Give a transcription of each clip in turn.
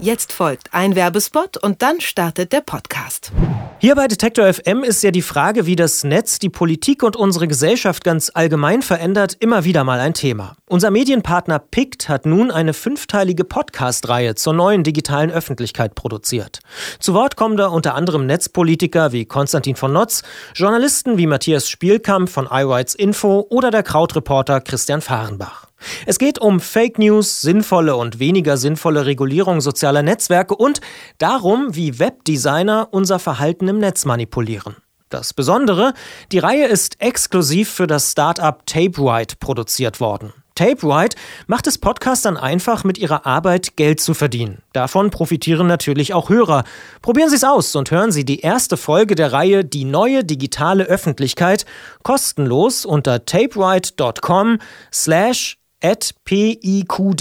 Jetzt folgt ein Werbespot und dann startet der Podcast. Hier bei Detektor FM ist ja die Frage, wie das Netz die Politik und unsere Gesellschaft ganz allgemein verändert, immer wieder mal ein Thema. Unser Medienpartner PICT hat nun eine fünfteilige Podcast-Reihe zur neuen digitalen Öffentlichkeit produziert. Zu Wort kommen da unter anderem Netzpolitiker wie Konstantin von Notz, Journalisten wie Matthias Spielkamp von iRights Info oder der Krautreporter Christian Fahrenbach. Es geht um Fake News, sinnvolle und weniger sinnvolle Regulierung sozialer Netzwerke und darum, wie Webdesigner unser Verhalten im Netz manipulieren. Das Besondere, die Reihe ist exklusiv für das Startup TapeWhite produziert worden. TapeWhite macht es Podcastern einfach, mit ihrer Arbeit Geld zu verdienen. Davon profitieren natürlich auch Hörer. Probieren Sie es aus und hören Sie die erste Folge der Reihe Die neue digitale Öffentlichkeit kostenlos unter tapewhite.com slash at PIQD.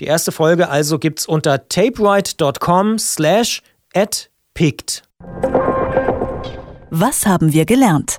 Die erste Folge also gibt's unter tapewrite.com slash at picked. Was haben wir gelernt?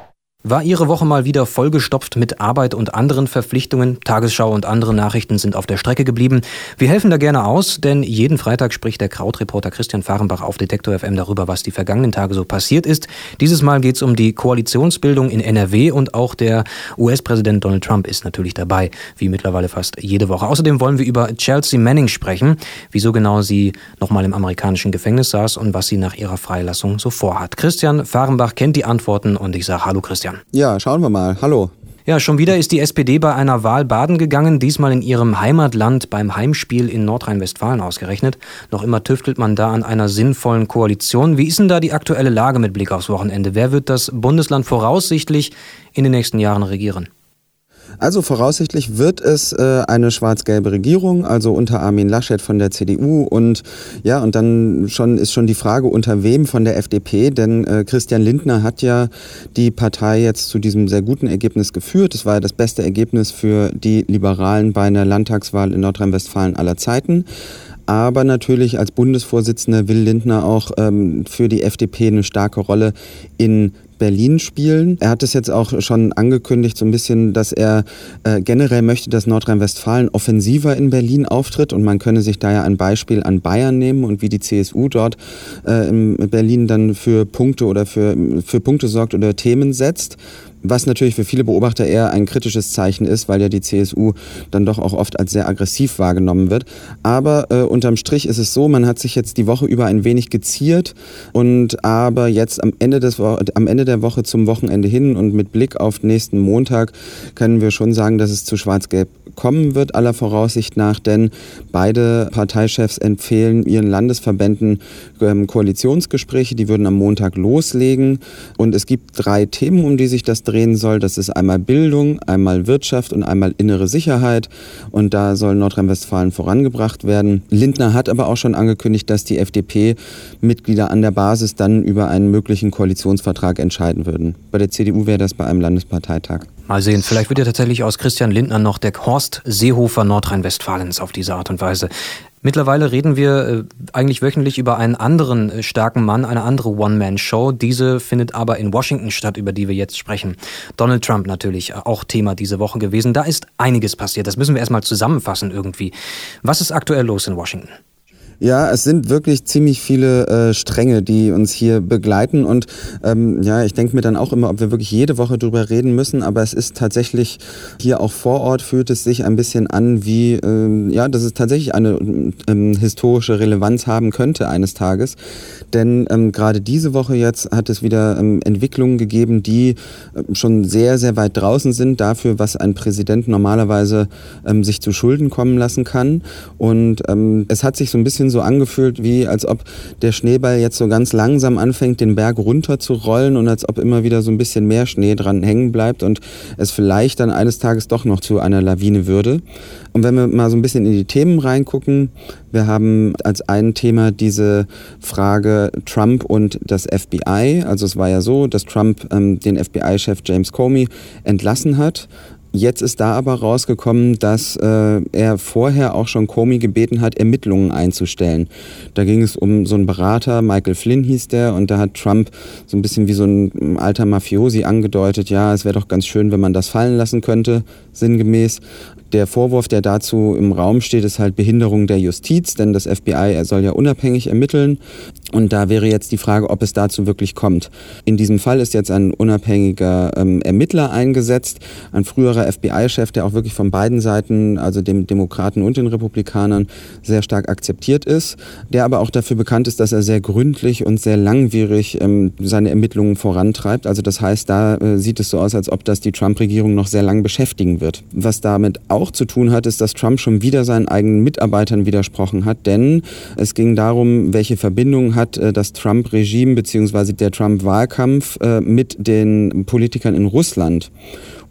War Ihre Woche mal wieder vollgestopft mit Arbeit und anderen Verpflichtungen? Tagesschau und andere Nachrichten sind auf der Strecke geblieben. Wir helfen da gerne aus, denn jeden Freitag spricht der Krautreporter Christian Fahrenbach auf Detektor FM darüber, was die vergangenen Tage so passiert ist. Dieses Mal geht es um die Koalitionsbildung in NRW und auch der US-Präsident Donald Trump ist natürlich dabei, wie mittlerweile fast jede Woche. Außerdem wollen wir über Chelsea Manning sprechen, wieso genau sie nochmal im amerikanischen Gefängnis saß und was sie nach ihrer Freilassung so vorhat. Christian Fahrenbach kennt die Antworten und ich sage Hallo Christian. Christian. Ja, schauen wir mal. Hallo. Ja, schon wieder ist die SPD bei einer Wahl baden gegangen, diesmal in ihrem Heimatland beim Heimspiel in Nordrhein-Westfalen ausgerechnet. Noch immer tüftelt man da an einer sinnvollen Koalition. Wie ist denn da die aktuelle Lage mit Blick aufs Wochenende? Wer wird das Bundesland voraussichtlich in den nächsten Jahren regieren? Also voraussichtlich wird es äh, eine schwarz-gelbe Regierung, also unter Armin Laschet von der CDU und ja, und dann schon ist schon die Frage, unter wem von der FDP, denn äh, Christian Lindner hat ja die Partei jetzt zu diesem sehr guten Ergebnis geführt. Es war ja das beste Ergebnis für die Liberalen bei einer Landtagswahl in Nordrhein-Westfalen aller Zeiten. Aber natürlich als Bundesvorsitzender will Lindner auch ähm, für die FDP eine starke Rolle in Berlin spielen. Er hat es jetzt auch schon angekündigt, so ein bisschen, dass er äh, generell möchte, dass Nordrhein-Westfalen offensiver in Berlin auftritt und man könne sich da ja ein Beispiel an Bayern nehmen und wie die CSU dort äh, in Berlin dann für Punkte oder für, für Punkte sorgt oder Themen setzt was natürlich für viele Beobachter eher ein kritisches Zeichen ist, weil ja die CSU dann doch auch oft als sehr aggressiv wahrgenommen wird. Aber äh, unterm Strich ist es so, man hat sich jetzt die Woche über ein wenig geziert und aber jetzt am Ende, des, am Ende der Woche zum Wochenende hin und mit Blick auf nächsten Montag können wir schon sagen, dass es zu Schwarz-Gelb kommen wird, aller Voraussicht nach, denn beide Parteichefs empfehlen ihren Landesverbänden ähm, Koalitionsgespräche, die würden am Montag loslegen und es gibt drei Themen, um die sich das drehen soll. Das ist einmal Bildung, einmal Wirtschaft und einmal innere Sicherheit. Und da soll Nordrhein-Westfalen vorangebracht werden. Lindner hat aber auch schon angekündigt, dass die FDP-Mitglieder an der Basis dann über einen möglichen Koalitionsvertrag entscheiden würden. Bei der CDU wäre das bei einem Landesparteitag. Mal sehen, vielleicht wird ja tatsächlich aus Christian Lindner noch der Horst Seehofer Nordrhein-Westfalens auf diese Art und Weise. Mittlerweile reden wir äh, eigentlich wöchentlich über einen anderen äh, starken Mann, eine andere One-Man-Show. Diese findet aber in Washington statt, über die wir jetzt sprechen. Donald Trump natürlich äh, auch Thema diese Woche gewesen. Da ist einiges passiert. Das müssen wir erstmal zusammenfassen irgendwie. Was ist aktuell los in Washington? Ja, es sind wirklich ziemlich viele äh, Stränge, die uns hier begleiten. Und ähm, ja, ich denke mir dann auch immer, ob wir wirklich jede Woche drüber reden müssen. Aber es ist tatsächlich hier auch vor Ort fühlt es sich ein bisschen an, wie ähm, ja, dass es tatsächlich eine ähm, historische Relevanz haben könnte eines Tages. Denn ähm, gerade diese Woche jetzt hat es wieder ähm, Entwicklungen gegeben, die äh, schon sehr, sehr weit draußen sind dafür, was ein Präsident normalerweise ähm, sich zu Schulden kommen lassen kann. Und ähm, es hat sich so ein bisschen so angefühlt, wie als ob der Schneeball jetzt so ganz langsam anfängt, den Berg runter zu rollen und als ob immer wieder so ein bisschen mehr Schnee dran hängen bleibt und es vielleicht dann eines Tages doch noch zu einer Lawine würde. Und wenn wir mal so ein bisschen in die Themen reingucken, wir haben als ein Thema diese Frage Trump und das FBI. Also es war ja so, dass Trump ähm, den FBI-Chef James Comey entlassen hat Jetzt ist da aber rausgekommen, dass äh, er vorher auch schon Comey gebeten hat, Ermittlungen einzustellen. Da ging es um so einen Berater, Michael Flynn hieß der, und da hat Trump so ein bisschen wie so ein alter Mafiosi angedeutet, ja, es wäre doch ganz schön, wenn man das fallen lassen könnte, sinngemäß. Der Vorwurf, der dazu im Raum steht, ist halt Behinderung der Justiz, denn das FBI soll ja unabhängig ermitteln. Und da wäre jetzt die Frage, ob es dazu wirklich kommt. In diesem Fall ist jetzt ein unabhängiger ähm, Ermittler eingesetzt, ein früherer FBI-Chef, der auch wirklich von beiden Seiten, also dem Demokraten und den Republikanern, sehr stark akzeptiert ist, der aber auch dafür bekannt ist, dass er sehr gründlich und sehr langwierig ähm, seine Ermittlungen vorantreibt. Also das heißt, da äh, sieht es so aus, als ob das die Trump-Regierung noch sehr lang beschäftigen wird. Was damit auch zu tun hat, ist, dass Trump schon wieder seinen eigenen Mitarbeitern widersprochen hat, denn es ging darum, welche Verbindungen hat äh, das Trump-Regime bzw. der Trump-Wahlkampf äh, mit den Politikern in Russland.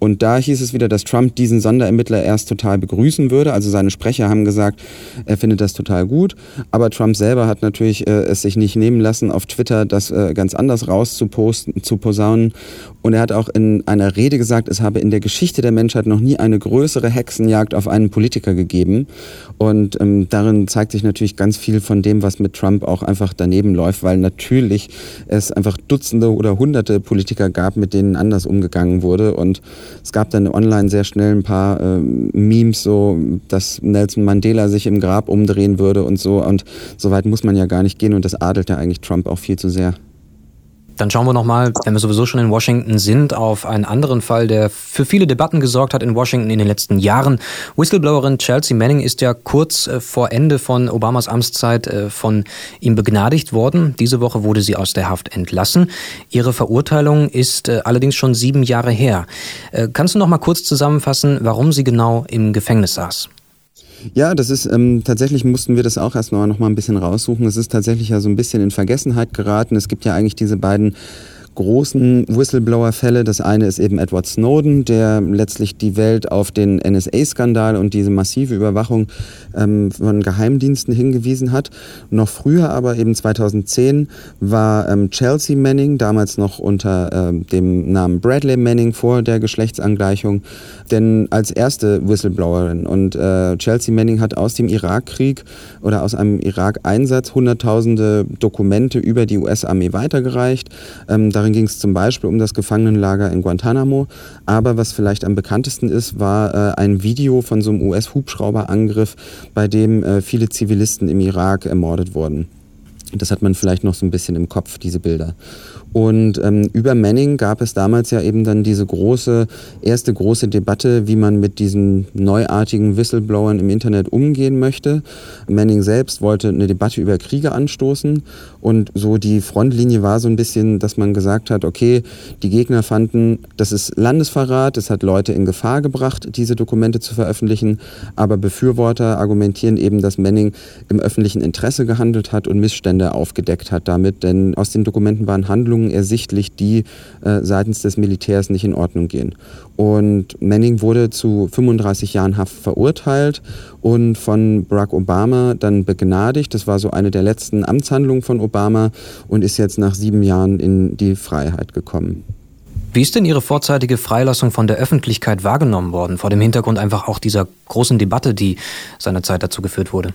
Und da hieß es wieder, dass Trump diesen Sonderermittler erst total begrüßen würde. Also seine Sprecher haben gesagt, er findet das total gut. Aber Trump selber hat natürlich äh, es sich nicht nehmen lassen, auf Twitter das äh, ganz anders rauszuposten, zu posaunen. Und er hat auch in einer Rede gesagt, es habe in der Geschichte der Menschheit noch nie eine größere Hexenjagd auf einen Politiker gegeben. Und ähm, darin zeigt sich natürlich ganz viel von dem, was mit Trump auch einfach daneben läuft, weil natürlich es einfach Dutzende oder Hunderte Politiker gab, mit denen anders umgegangen wurde. Und es gab dann online sehr schnell ein paar äh, Memes, so dass Nelson Mandela sich im Grab umdrehen würde und so. Und so weit muss man ja gar nicht gehen und das adelt ja eigentlich Trump auch viel zu sehr. Dann schauen wir nochmal, wenn wir sowieso schon in Washington sind, auf einen anderen Fall, der für viele Debatten gesorgt hat in Washington in den letzten Jahren. Whistleblowerin Chelsea Manning ist ja kurz äh, vor Ende von Obamas Amtszeit äh, von ihm begnadigt worden. Diese Woche wurde sie aus der Haft entlassen. Ihre Verurteilung ist äh, allerdings schon sieben Jahre her. Kannst du noch mal kurz zusammenfassen, warum sie genau im Gefängnis saß? Ja, das ist ähm, tatsächlich mussten wir das auch erstmal noch mal ein bisschen raussuchen. Es ist tatsächlich ja so ein bisschen in Vergessenheit geraten. Es gibt ja eigentlich diese beiden großen Whistleblower-Fälle. Das eine ist eben Edward Snowden, der letztlich die Welt auf den NSA-Skandal und diese massive Überwachung ähm, von Geheimdiensten hingewiesen hat. Noch früher, aber eben 2010, war ähm, Chelsea Manning, damals noch unter ähm, dem Namen Bradley Manning vor der Geschlechtsangleichung, denn als erste Whistleblowerin. Und äh, Chelsea Manning hat aus dem Irakkrieg oder aus einem Irak-Einsatz hunderttausende Dokumente über die US-Armee weitergereicht. Ähm, darin ging es zum Beispiel um das Gefangenenlager in Guantanamo. Aber was vielleicht am bekanntesten ist, war äh, ein Video von so einem US-Hubschrauberangriff, bei dem äh, viele Zivilisten im Irak ermordet wurden. Das hat man vielleicht noch so ein bisschen im Kopf, diese Bilder. Und ähm, über Manning gab es damals ja eben dann diese große, erste große Debatte, wie man mit diesen neuartigen Whistleblowern im Internet umgehen möchte. Manning selbst wollte eine Debatte über Kriege anstoßen und so die Frontlinie war so ein bisschen, dass man gesagt hat, okay, die Gegner fanden, das ist Landesverrat, es hat Leute in Gefahr gebracht, diese Dokumente zu veröffentlichen, aber Befürworter argumentieren eben, dass Manning im öffentlichen Interesse gehandelt hat und Missstände aufgedeckt hat damit, denn aus den Dokumenten waren Handlungen Handlungen ersichtlich, die äh, seitens des Militärs nicht in Ordnung gehen. Und Manning wurde zu 35 Jahren Haft verurteilt und von Barack Obama dann begnadigt. Das war so eine der letzten Amtshandlungen von Obama und ist jetzt nach sieben Jahren in die Freiheit gekommen. Wie ist denn Ihre vorzeitige Freilassung von der Öffentlichkeit wahrgenommen worden, vor dem Hintergrund einfach auch dieser großen Debatte, die seinerzeit dazu geführt wurde?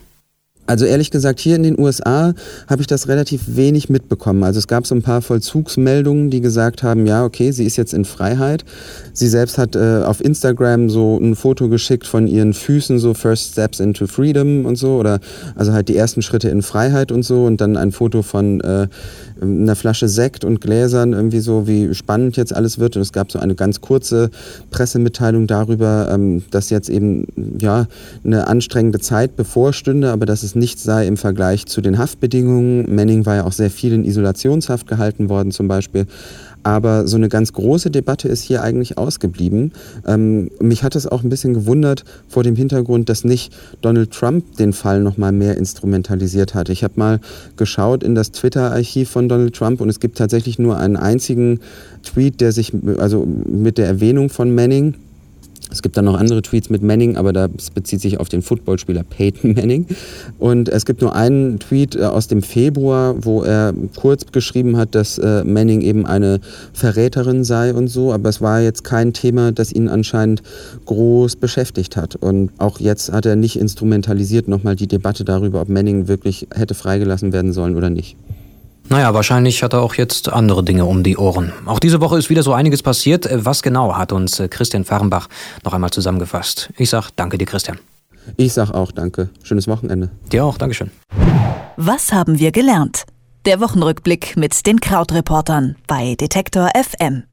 Also ehrlich gesagt, hier in den USA habe ich das relativ wenig mitbekommen. Also es gab so ein paar Vollzugsmeldungen, die gesagt haben, ja, okay, sie ist jetzt in Freiheit. Sie selbst hat äh, auf Instagram so ein Foto geschickt von ihren Füßen, so First Steps into Freedom und so, oder also halt die ersten Schritte in Freiheit und so und dann ein Foto von äh, einer Flasche Sekt und Gläsern, irgendwie so, wie spannend jetzt alles wird. Und es gab so eine ganz kurze Pressemitteilung darüber, ähm, dass jetzt eben ja eine anstrengende Zeit bevorstünde, aber dass es nichts sei im Vergleich zu den Haftbedingungen. Manning war ja auch sehr viel in Isolationshaft gehalten worden zum Beispiel. Aber so eine ganz große Debatte ist hier eigentlich ausgeblieben. Ähm, mich hat es auch ein bisschen gewundert vor dem Hintergrund, dass nicht Donald Trump den Fall noch mal mehr instrumentalisiert hat. Ich habe mal geschaut in das Twitter-Archiv von Donald Trump und es gibt tatsächlich nur einen einzigen Tweet, der sich also mit der Erwähnung von Manning es gibt dann noch andere Tweets mit Manning, aber das bezieht sich auf den Footballspieler Peyton Manning. Und es gibt nur einen Tweet äh, aus dem Februar, wo er kurz geschrieben hat, dass äh, Manning eben eine Verräterin sei und so. Aber es war jetzt kein Thema, das ihn anscheinend groß beschäftigt hat. Und auch jetzt hat er nicht instrumentalisiert nochmal die Debatte darüber, ob Manning wirklich hätte freigelassen werden sollen oder nicht. Naja, wahrscheinlich hat er auch jetzt andere Dinge um die Ohren. Auch diese Woche ist wieder so einiges passiert. Was genau hat uns äh, Christian Fahrenbach noch einmal zusammengefasst? Ich sag danke dir, Christian. Ich sag auch danke. Schönes Wochenende. Dir auch, Dankeschön. Was haben wir gelernt? Der Wochenrückblick mit den Krautreportern bei Detektor FM.